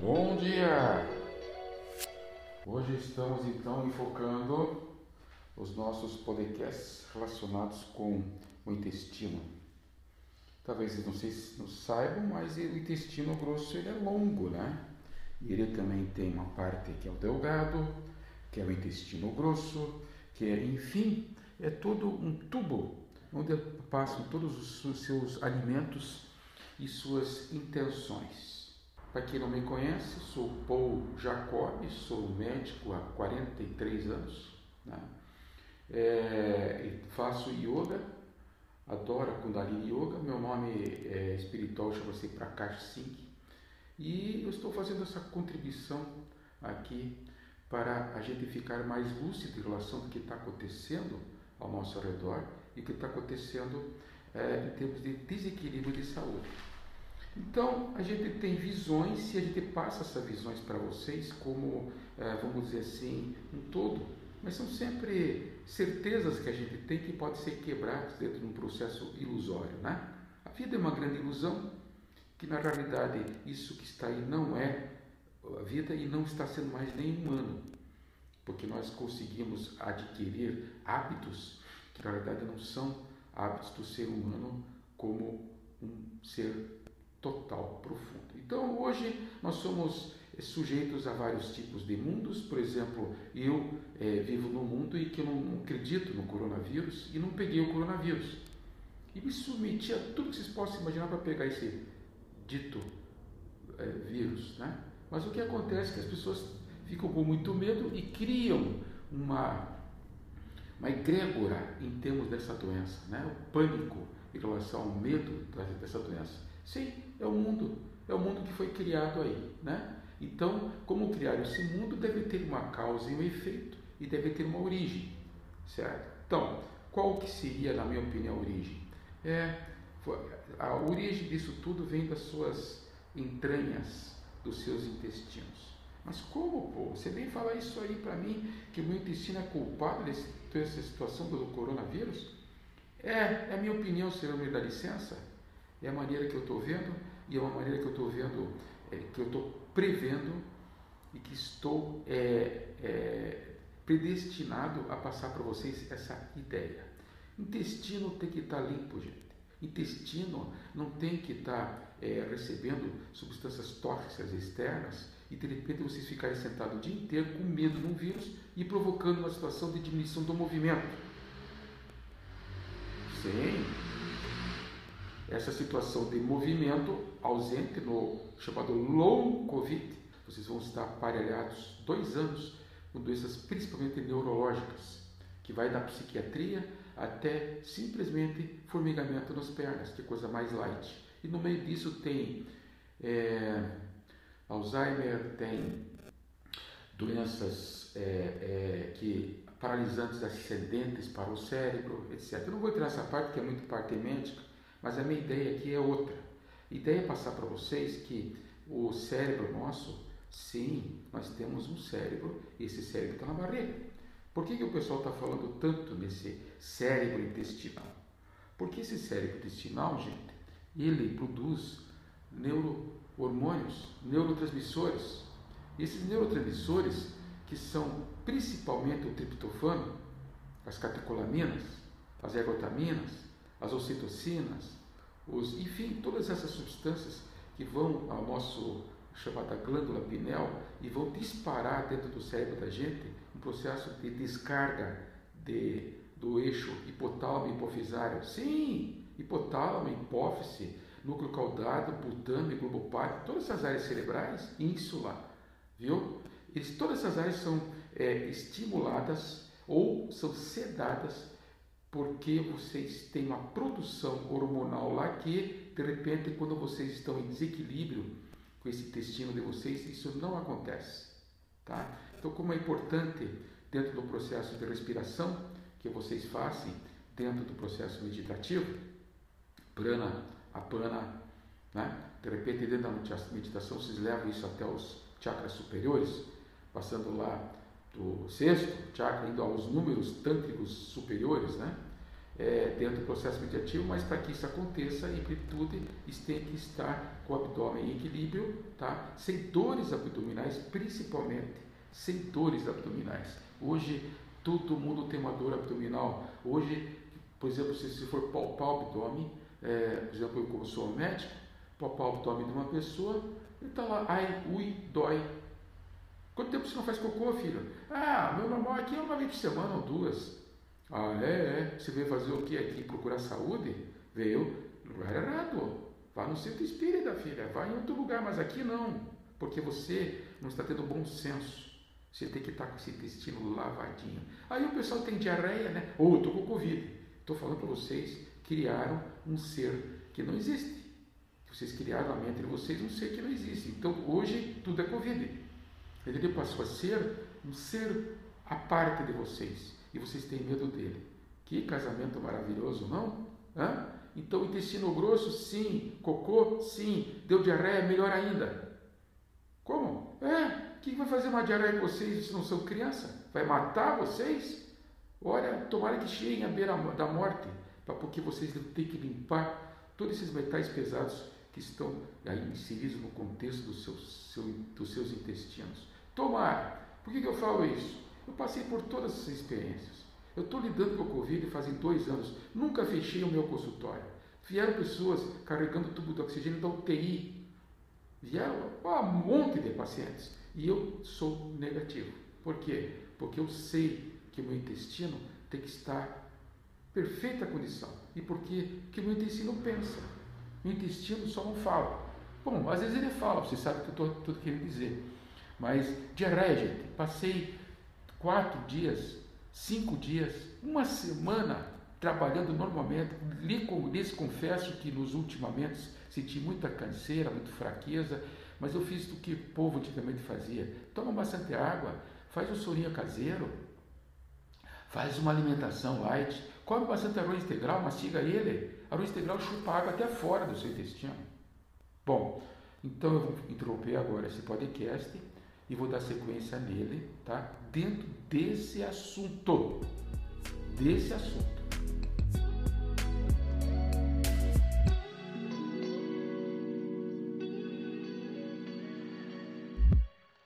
Bom dia! Hoje estamos então enfocando os nossos podcasts relacionados com o intestino. Talvez vocês não, sei, não saibam, mas o intestino grosso ele é longo, né? E ele também tem uma parte que é o delgado, que é o intestino grosso, que é, enfim, é todo um tubo onde passam todos os seus alimentos e suas intenções. Para quem não me conhece, sou Paul Jacob, sou médico há 43 anos. Né? É, faço yoga, adoro Kundalini Yoga, meu nome é espiritual chama-se Prakash Singh e eu estou fazendo essa contribuição aqui para a gente ficar mais lúcido em relação ao que está acontecendo ao nosso redor e o que está acontecendo é, em termos de desequilíbrio de saúde. Então, a gente tem visões e a gente passa essas visões para vocês como, é, vamos dizer assim, um todo, mas são sempre certezas que a gente tem que podem ser quebradas dentro de um processo ilusório, né? A vida é uma grande ilusão, que na realidade isso que está aí não é a vida e não está sendo mais nem humano, porque nós conseguimos adquirir hábitos que na verdade não são hábitos do ser humano como um ser total, profundo. Então hoje nós somos sujeitos a vários tipos de mundos, por exemplo, eu é, vivo num mundo em que eu não acredito no coronavírus e não peguei o coronavírus. E me submeti a tudo que vocês possam imaginar para pegar esse dito é, vírus, né? Mas o que acontece é que as pessoas ficam com muito medo e criam uma, uma egrégora em termos dessa doença, né? o pânico em relação ao medo dessa doença. Sim, é o mundo, é o mundo que foi criado aí. Né? Então, como criar esse mundo deve ter uma causa e um efeito e deve ter uma origem, certo? Então, qual que seria, na minha opinião, a origem? É, a origem disso tudo vem das suas entranhas, dos seus intestinos. Mas como, pô? Você vem falar isso aí para mim, que o meu intestino é culpado dessa situação do coronavírus? É, é minha opinião, senhor me dá licença? É a maneira que eu estou vendo e é uma maneira que eu estou vendo, é, que eu estou prevendo e que estou é, é, predestinado a passar para vocês essa ideia. Intestino tem que estar tá limpo, gente. Intestino não tem que estar tá, é, recebendo substâncias tóxicas externas e de repente vocês ficarem sentados o dia inteiro com medo de um vírus e provocando uma situação de diminuição do movimento. Sim. Essa situação de movimento ausente no chamado long COVID, vocês vão estar aparelhados dois anos com doenças principalmente neurológicas, que vai da psiquiatria até simplesmente formigamento nas pernas, que é coisa mais light. E no meio disso tem é, Alzheimer, tem doenças é, é, que paralisantes ascendentes para o cérebro, etc. Eu não vou entrar nessa parte que é muito parte médica, mas a minha ideia aqui é outra. A ideia é passar para vocês que o cérebro nosso, sim, nós temos um cérebro, e esse cérebro está na barriga. Por que, que o pessoal está falando tanto nesse cérebro intestinal? Porque esse cérebro intestinal, gente, ele produz neurohormônios, neurotransmissores. E esses neurotransmissores, que são principalmente o triptofano, as catecolaminas, as ergotaminas, as ocitocinas, os, enfim, todas essas substâncias que vão ao nosso chamada glândula pineal e vão disparar dentro do cérebro da gente um processo de descarga de, do eixo hipotálamo hipofisário. Sim, hipotálamo, hipófise, núcleo caudado, putame, globopátio, todas essas áreas cerebrais, ínsula, viu? Eles, todas essas áreas são é, estimuladas ou são sedadas porque vocês têm uma produção hormonal lá que, de repente, quando vocês estão em desequilíbrio com esse intestino de vocês, isso não acontece. Tá? Então, como é importante dentro do processo de respiração que vocês façam dentro do processo meditativo, prana, apana, né? de repente dentro da meditação vocês levam isso até os chakras superiores, passando lá do sexto chakra, indo aos números tântricos superiores, né? é, dentro do processo meditativo, mas para que isso aconteça, em isso tem que estar com o abdômen em equilíbrio, tá? sem dores abdominais, principalmente, sem dores abdominais. Hoje, todo mundo tem uma dor abdominal. Hoje, por exemplo, se, se for palpar o abdômen, é, por exemplo, eu como sou médico, palpar o abdômen de uma pessoa, ele está lá, ai, ui, dói. Quanto tempo você não faz cocô, filho? Ah, meu normal aqui é uma vez por semana ou duas. Ah, é, é. Você veio fazer o que aqui? Procurar saúde? Veio lugar errado. Vá no centro espírita, filha. Vá em outro lugar, mas aqui não. Porque você não está tendo bom senso. Você tem que estar com esse intestino lavadinho. Aí o pessoal tem diarreia, né? Ou oh, estou com Covid. Estou falando para vocês, criaram um ser que não existe. Vocês criaram a mente de vocês um ser que não existe. Então hoje tudo é Covid. Ele passou a ser um ser à parte de vocês e vocês têm medo dele. Que casamento maravilhoso, não? Hã? Então, intestino grosso, sim. Cocô, sim. Deu diarreia, melhor ainda. Como? É, o que vai fazer uma diarreia com vocês se não são criança? Vai matar vocês? Olha, tomara que cheguem à beira da morte, porque vocês têm que limpar todos esses metais pesados que estão aí inseridos no contexto dos seus, seu, dos seus intestinos. Tomara. Por que, que eu falo isso? Eu passei por todas essas experiências. Eu estou lidando com o Covid fazem dois anos. Nunca fechei o meu consultório. Vieram pessoas carregando tubo de oxigênio da UTI. Vieram um monte de pacientes. E eu sou negativo. Por quê? Porque eu sei que meu intestino tem que estar em perfeita condição. E? Porque o meu intestino pensa. O intestino só não fala. Bom, às vezes ele fala, você sabe o que eu estou querendo dizer. Mas diarreia, gente, passei quatro dias, cinco dias, uma semana trabalhando normalmente. Lhes confesso que nos ultimamente senti muita canseira, muita fraqueza, mas eu fiz o que o povo antigamente fazia. Toma bastante água, faz um sorinho caseiro, faz uma alimentação light, come bastante arroz integral, mastiga ele. Arroz integral chupa água até fora do seu intestino. Bom, então eu vou interromper agora esse podcast e vou dar sequência nele, tá? Dentro desse assunto, desse assunto.